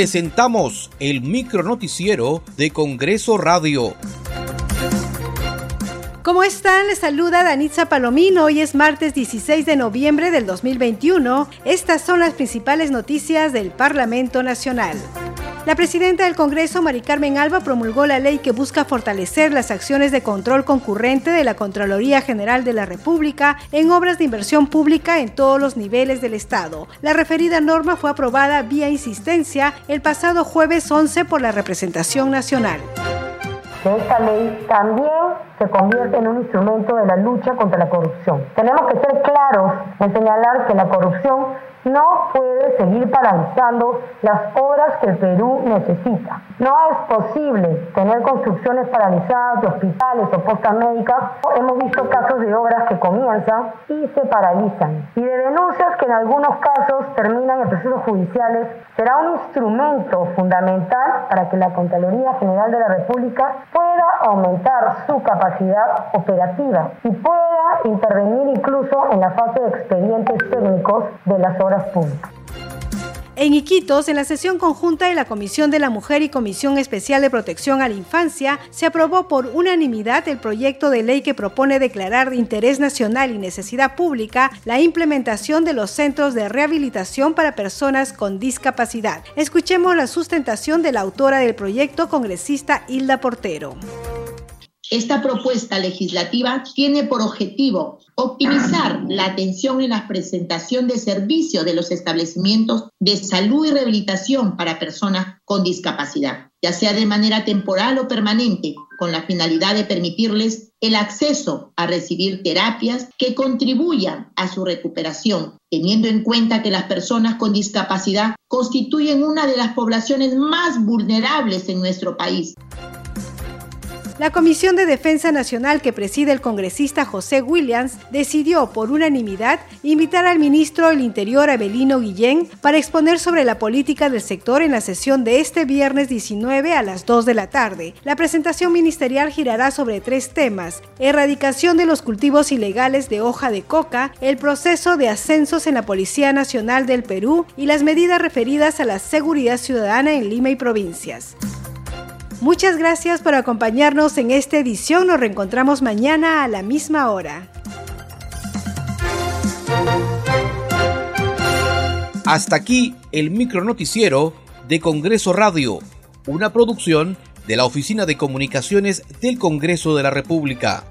presentamos el micronoticiero de Congreso Radio. ¿Cómo están? Les saluda Danitza Palomino. Hoy es martes 16 de noviembre del 2021. Estas son las principales noticias del Parlamento Nacional. La presidenta del Congreso, Mari Carmen Alba, promulgó la ley que busca fortalecer las acciones de control concurrente de la Contraloría General de la República en obras de inversión pública en todos los niveles del Estado. La referida norma fue aprobada vía insistencia el pasado jueves 11 por la representación nacional. Esta ley también se convierte en un instrumento de la lucha contra la corrupción. Tenemos que ser claros en señalar que la corrupción no puede seguir paralizando las obras que el Perú necesita. No es posible tener construcciones paralizadas de hospitales o postas médicas. Hemos visto casos de obras que comienzan y se paralizan. Y de denuncias que en algunos casos terminan en judiciales, será un instrumento fundamental para que la Contraloría General de la República pueda aumentar su capacidad operativa y pueda intervenir incluso en la fase de expedientes técnicos de las obras en Iquitos, en la sesión conjunta de la Comisión de la Mujer y Comisión Especial de Protección a la Infancia, se aprobó por unanimidad el proyecto de ley que propone declarar de interés nacional y necesidad pública la implementación de los centros de rehabilitación para personas con discapacidad. Escuchemos la sustentación de la autora del proyecto, congresista Hilda Portero. Esta propuesta legislativa tiene por objetivo optimizar la atención en la presentación de servicios de los establecimientos de salud y rehabilitación para personas con discapacidad, ya sea de manera temporal o permanente, con la finalidad de permitirles el acceso a recibir terapias que contribuyan a su recuperación, teniendo en cuenta que las personas con discapacidad constituyen una de las poblaciones más vulnerables en nuestro país. La Comisión de Defensa Nacional que preside el congresista José Williams decidió por unanimidad invitar al ministro del Interior Abelino Guillén para exponer sobre la política del sector en la sesión de este viernes 19 a las 2 de la tarde. La presentación ministerial girará sobre tres temas, erradicación de los cultivos ilegales de hoja de coca, el proceso de ascensos en la Policía Nacional del Perú y las medidas referidas a la seguridad ciudadana en Lima y provincias. Muchas gracias por acompañarnos en esta edición. Nos reencontramos mañana a la misma hora. Hasta aquí el micronoticiero de Congreso Radio, una producción de la Oficina de Comunicaciones del Congreso de la República.